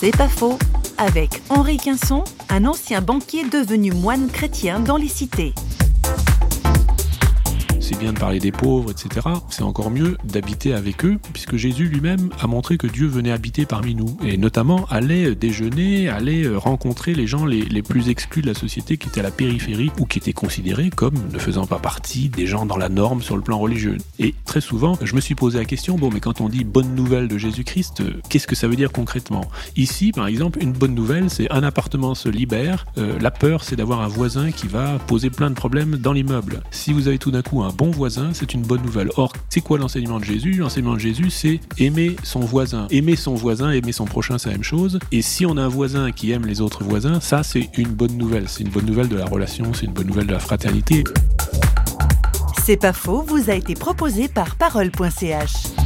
C'est pas faux. Avec Henri Quinson, un ancien banquier devenu moine chrétien dans les cités c'est bien de parler des pauvres, etc. C'est encore mieux d'habiter avec eux, puisque Jésus lui-même a montré que Dieu venait habiter parmi nous, et notamment allait déjeuner, allait rencontrer les gens les, plus exclus de la société qui étaient à la périphérie ou qui étaient considérés comme ne faisant pas partie des gens dans la norme sur le plan religieux. Et très souvent, je me suis posé la question, bon, mais quand on dit bonne nouvelle de Jésus-Christ, qu'est-ce que ça veut dire concrètement? Ici, par exemple, une bonne nouvelle, c'est un appartement se libère, euh, la peur, c'est d'avoir un voisin qui va poser plein de problèmes dans l'immeuble. Si vous avez tout d'un coup un bon voisin, c'est une bonne nouvelle. Or, c'est quoi l'enseignement de Jésus? L'enseignement de Jésus, c'est aimer son voisin. Aimer son voisin, aimer son prochain, c'est la même chose. Et si on a un voisin qui aime les autres voisins, ça, c'est une bonne nouvelle. C'est une bonne nouvelle de la relation, c'est une bonne nouvelle de la fraternité. C'est pas faux, vous a été proposé par parole.ch.